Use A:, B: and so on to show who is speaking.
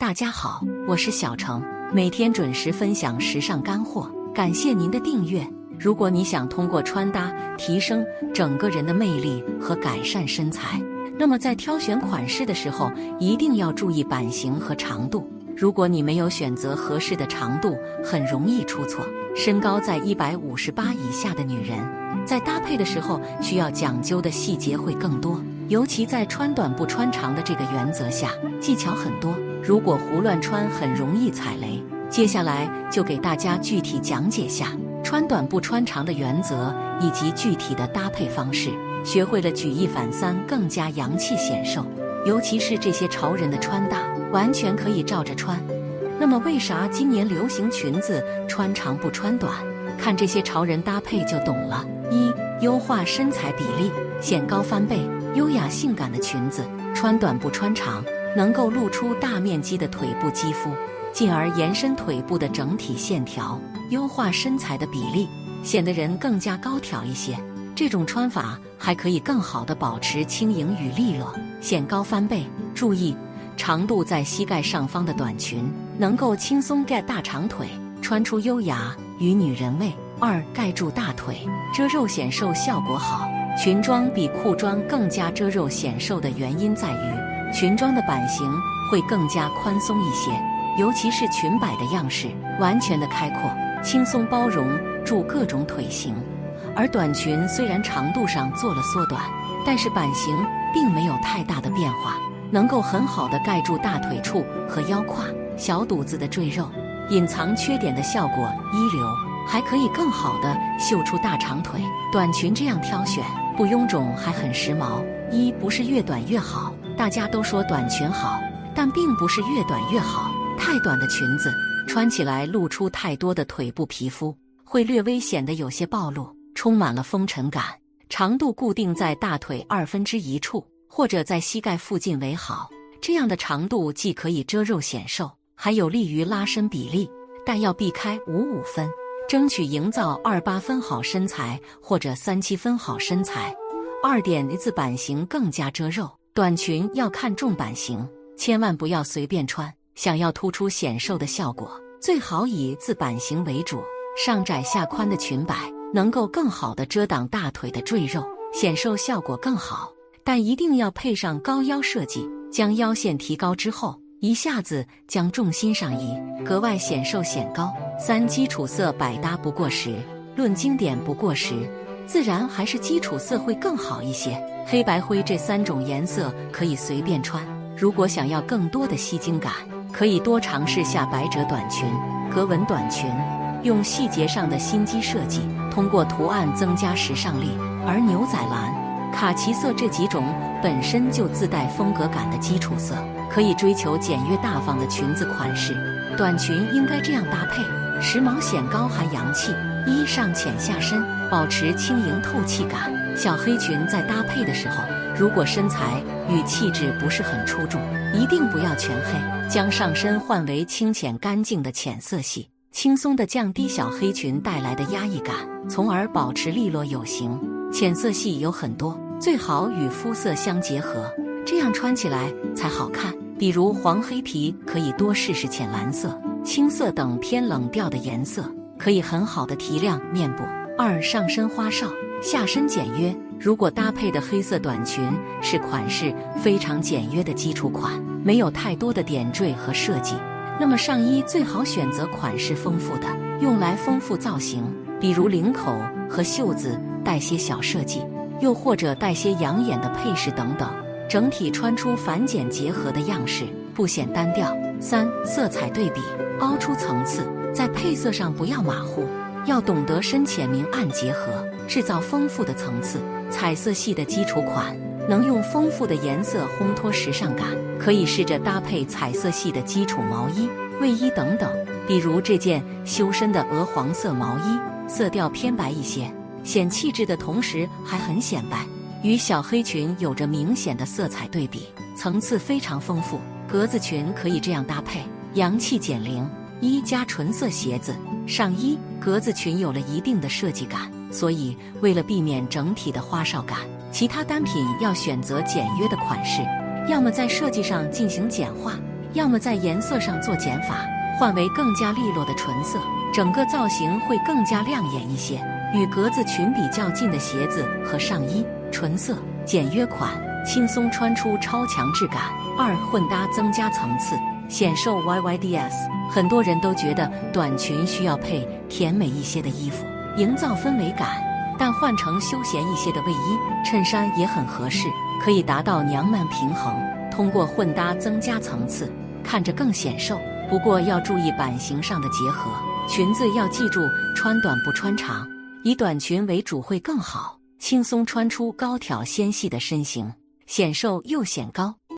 A: 大家好，我是小程，每天准时分享时尚干货，感谢您的订阅。如果你想通过穿搭提升整个人的魅力和改善身材，那么在挑选款式的时候一定要注意版型和长度。如果你没有选择合适的长度，很容易出错。身高在一百五十八以下的女人，在搭配的时候需要讲究的细节会更多，尤其在穿短不穿长的这个原则下，技巧很多。如果胡乱穿，很容易踩雷。接下来就给大家具体讲解下穿短不穿长的原则以及具体的搭配方式。学会了举一反三，更加洋气显瘦。尤其是这些潮人的穿搭，完全可以照着穿。那么，为啥今年流行裙子穿长不穿短？看这些潮人搭配就懂了。一、优化身材比例，显高翻倍，优雅性感的裙子穿短不穿长。能够露出大面积的腿部肌肤，进而延伸腿部的整体线条，优化身材的比例，显得人更加高挑一些。这种穿法还可以更好的保持轻盈与利落，显高翻倍。注意，长度在膝盖上方的短裙能够轻松盖大长腿，穿出优雅与女人味。二，盖住大腿，遮肉显瘦效果好。裙装比裤装更加遮肉显瘦的原因在于。裙装的版型会更加宽松一些，尤其是裙摆的样式完全的开阔，轻松包容住各种腿型。而短裙虽然长度上做了缩短，但是版型并没有太大的变化，能够很好的盖住大腿处和腰胯、小肚子的赘肉，隐藏缺点的效果一流，还可以更好的秀出大长腿。短裙这样挑选不臃肿，还很时髦。一不是越短越好。大家都说短裙好，但并不是越短越好。太短的裙子穿起来露出太多的腿部皮肤，会略微显得有些暴露，充满了风尘感。长度固定在大腿二分之一处，或者在膝盖附近为好。这样的长度既可以遮肉显瘦，还有利于拉伸比例，但要避开五五分，争取营造二八分好身材或者三七分好身材。二点字版型更加遮肉。短裙要看重版型，千万不要随便穿。想要突出显瘦的效果，最好以字版型为主，上窄下宽的裙摆能够更好的遮挡大腿的赘肉，显瘦效果更好。但一定要配上高腰设计，将腰线提高之后，一下子将重心上移，格外显瘦显高。三基础色百搭不过时，论经典不过时。自然还是基础色会更好一些，黑白灰这三种颜色可以随便穿。如果想要更多的吸睛感，可以多尝试下百褶短裙、格纹短裙，用细节上的心机设计，通过图案增加时尚力。而牛仔蓝、卡其色这几种本身就自带风格感的基础色，可以追求简约大方的裙子款式。短裙应该这样搭配，时髦显高还洋气。衣上浅下深，保持轻盈透气感。小黑裙在搭配的时候，如果身材与气质不是很出众，一定不要全黑，将上身换为清浅干净的浅色系，轻松的降低小黑裙带来的压抑感，从而保持利落有型。浅色系有很多，最好与肤色相结合，这样穿起来才好看。比如黄黑皮，可以多试试浅蓝色、青色等偏冷调的颜色。可以很好的提亮面部。二上身花哨，下身简约。如果搭配的黑色短裙是款式非常简约的基础款，没有太多的点缀和设计，那么上衣最好选择款式丰富的，用来丰富造型，比如领口和袖子带些小设计，又或者带些养眼的配饰等等，整体穿出繁简结合的样式，不显单调。三色彩对比，凹出层次。在配色上不要马虎，要懂得深浅明暗结合，制造丰富的层次。彩色系的基础款能用丰富的颜色烘托时尚感，可以试着搭配彩色系的基础毛衣、卫衣等等。比如这件修身的鹅黄色毛衣，色调偏白一些，显气质的同时还很显白，与小黑裙有着明显的色彩对比，层次非常丰富。格子裙可以这样搭配，洋气减龄。一加纯色鞋子上衣，格子裙有了一定的设计感，所以为了避免整体的花哨感，其他单品要选择简约的款式，要么在设计上进行简化，要么在颜色上做减法，换为更加利落的纯色，整个造型会更加亮眼一些。与格子裙比较近的鞋子和上衣，纯色、简约款，轻松穿出超强质感。二混搭增加层次，显瘦 YYDS。很多人都觉得短裙需要配甜美一些的衣服，营造氛围感，但换成休闲一些的卫衣、衬衫也很合适，可以达到娘们平衡。通过混搭增加层次，看着更显瘦。不过要注意版型上的结合，裙子要记住穿短不穿长，以短裙为主会更好，轻松穿出高挑纤细的身形，显瘦又显高。